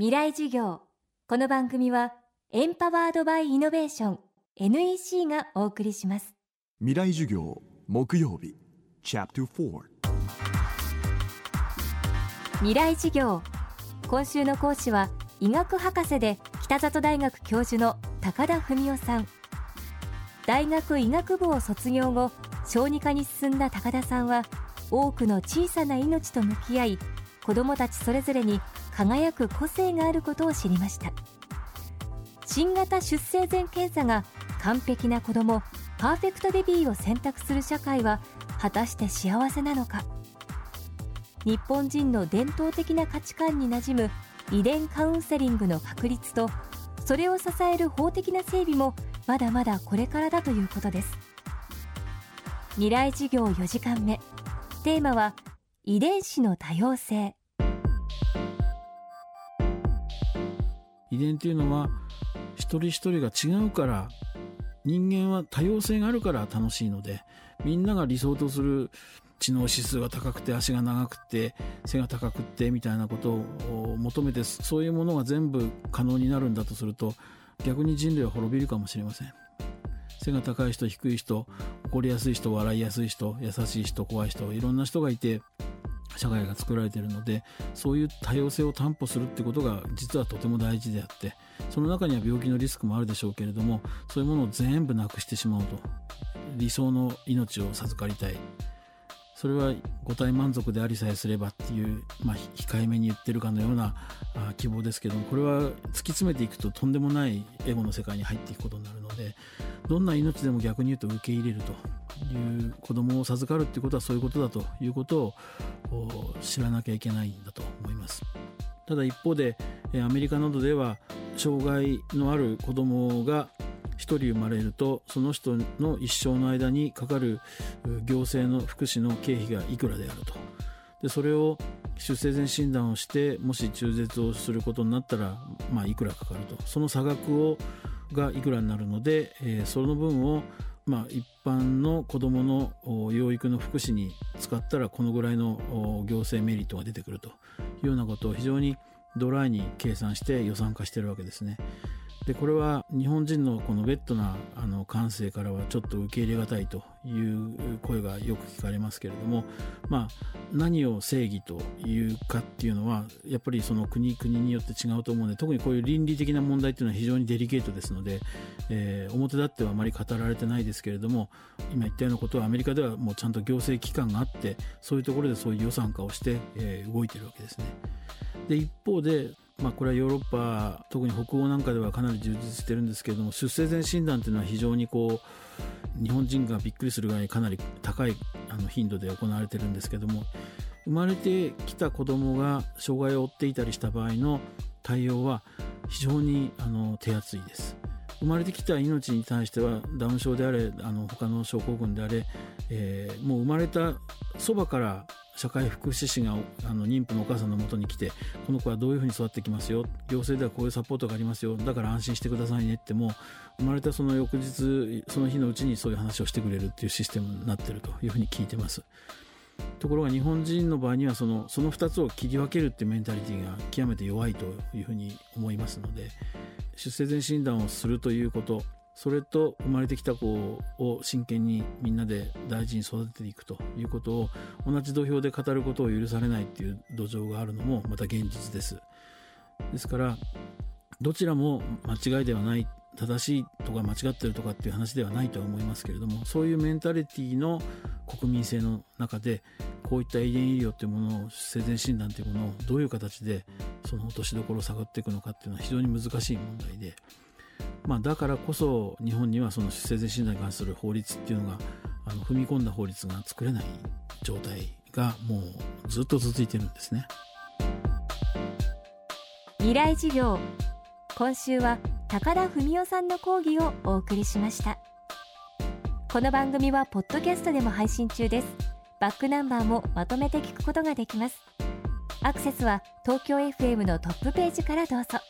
未来授業。この番組はエンパワードバイイノベーション NEC がお送りします。未来授業木曜日チャプター未来授業。今週の講師は医学博士で北里大学教授の高田文夫さん。大学医学部を卒業後小児科に進んだ高田さんは多くの小さな命と向き合い子どもたちそれぞれに輝く個性があることを知りました。新型出生前検査が完璧な子どもパーフェクトベビーを選択する社会は果たして幸せなのか。日本人の伝統的な価値観に馴染む遺伝カウンセリングの確立とそれを支える法的な整備もまだまだこれからだということです。未来事業4時間目。テーマは遺伝子の多様性。遺伝というのは一人一人が違うから人間は多様性があるから楽しいのでみんなが理想とする知能指数が高くて足が長くて背が高くてみたいなことを求めてそういうものが全部可能になるんだとすると逆に人類は滅びるかもしれません。背が高い人低い人怒りやすい人笑いやすい人優しい人怖い人いろんな人がいて社会が作られているのでそういう多様性を担保するってことが実はとても大事であってその中には病気のリスクもあるでしょうけれどもそういうものを全部なくしてしまうと。理想の命を授かりたい。それは五体満足でありさえすればっていう、まあ、控えめに言ってるかのような希望ですけどもこれは突き詰めていくととんでもないエゴの世界に入っていくことになるのでどんな命でも逆に言うと受け入れると。いう子供を授かるっていうことはそういうことだということを知らなきゃいけないんだと思います。ただ一方でアメリカなどでは障害のある子供が1人生まれるとその人の一生の間にかかる行政の福祉の経費がいくらであると。でそれを出生前診断をしてもし中絶をすることになったら、まあ、いくらかかると。その差額をがいくらになるので、えー、その分をまあ、一般の子どもの養育の福祉に使ったらこのぐらいの行政メリットが出てくるというようなことを非常にドライに計算して予算化しているわけですね。でこれは日本人のこのベッドなあの感性からはちょっと受け入れがたいという声がよく聞かれますけれども、まあ、何を正義というかっていうのはやっぱりその国国によって違うと思うので特にこういう倫理的な問題っていうのは非常にデリケートですので、えー、表立ってはあまり語られてないですけれども今言ったようなことはアメリカではもうちゃんと行政機関があってそういうところでそういう予算化をして、えー、動いてるわけですね。で一方でまあ、これはヨーロッパ特に北欧なんかではかなり充実してるんですけれども出生前診断というのは非常にこう日本人がびっくりするぐらいかなり高いあの頻度で行われてるんですけども生まれてきた子供が障害を負っていたりした場合の対応は非常にあの手厚いです。生まれてきた命に対してはダウン症であれあの他の症候群であれ、えー、もう生まれたそばから社会福祉士があの妊婦のお母さんのもとに来てこの子はどういうふうに育ってきますよ？行政ではこういうサポートがありますよだから安心してくださいねっても生まれたその翌日その日のうちにそういう話をしてくれるっていうシステムになってるというふうに聞いてます。ところが日本人の場合にはそのその2つを切り分けるってメンタリティが極めて弱いというふうに思いますので出生前診断をするということそれと生まれてきた子を真剣にみんなで大事に育てていくということを同じ土俵で語ることを許されないっていう土壌があるのもまた現実です。ですからどちらも間違いではない正しいとか間違ってるとかっていう話ではないとは思いますけれどもそういうメンタリティの国民性の中でこういった遺伝医療というものを生前診断というものをどういう形でその落としどころを探っていくのかっていうのは非常に難しい問題でまあ、だからこそ日本にはその出生前診断に関する法律っていうのがあの踏み込んだ法律が作れない状態がもうずっと続いてるんですね。未来授業。今週は高田文夫さんの講義をお送りしました。この番組はポッドキャストでも配信中です。バックナンバーもまとめて聞くことができます。アクセスは東京 FM のトップページからどうぞ。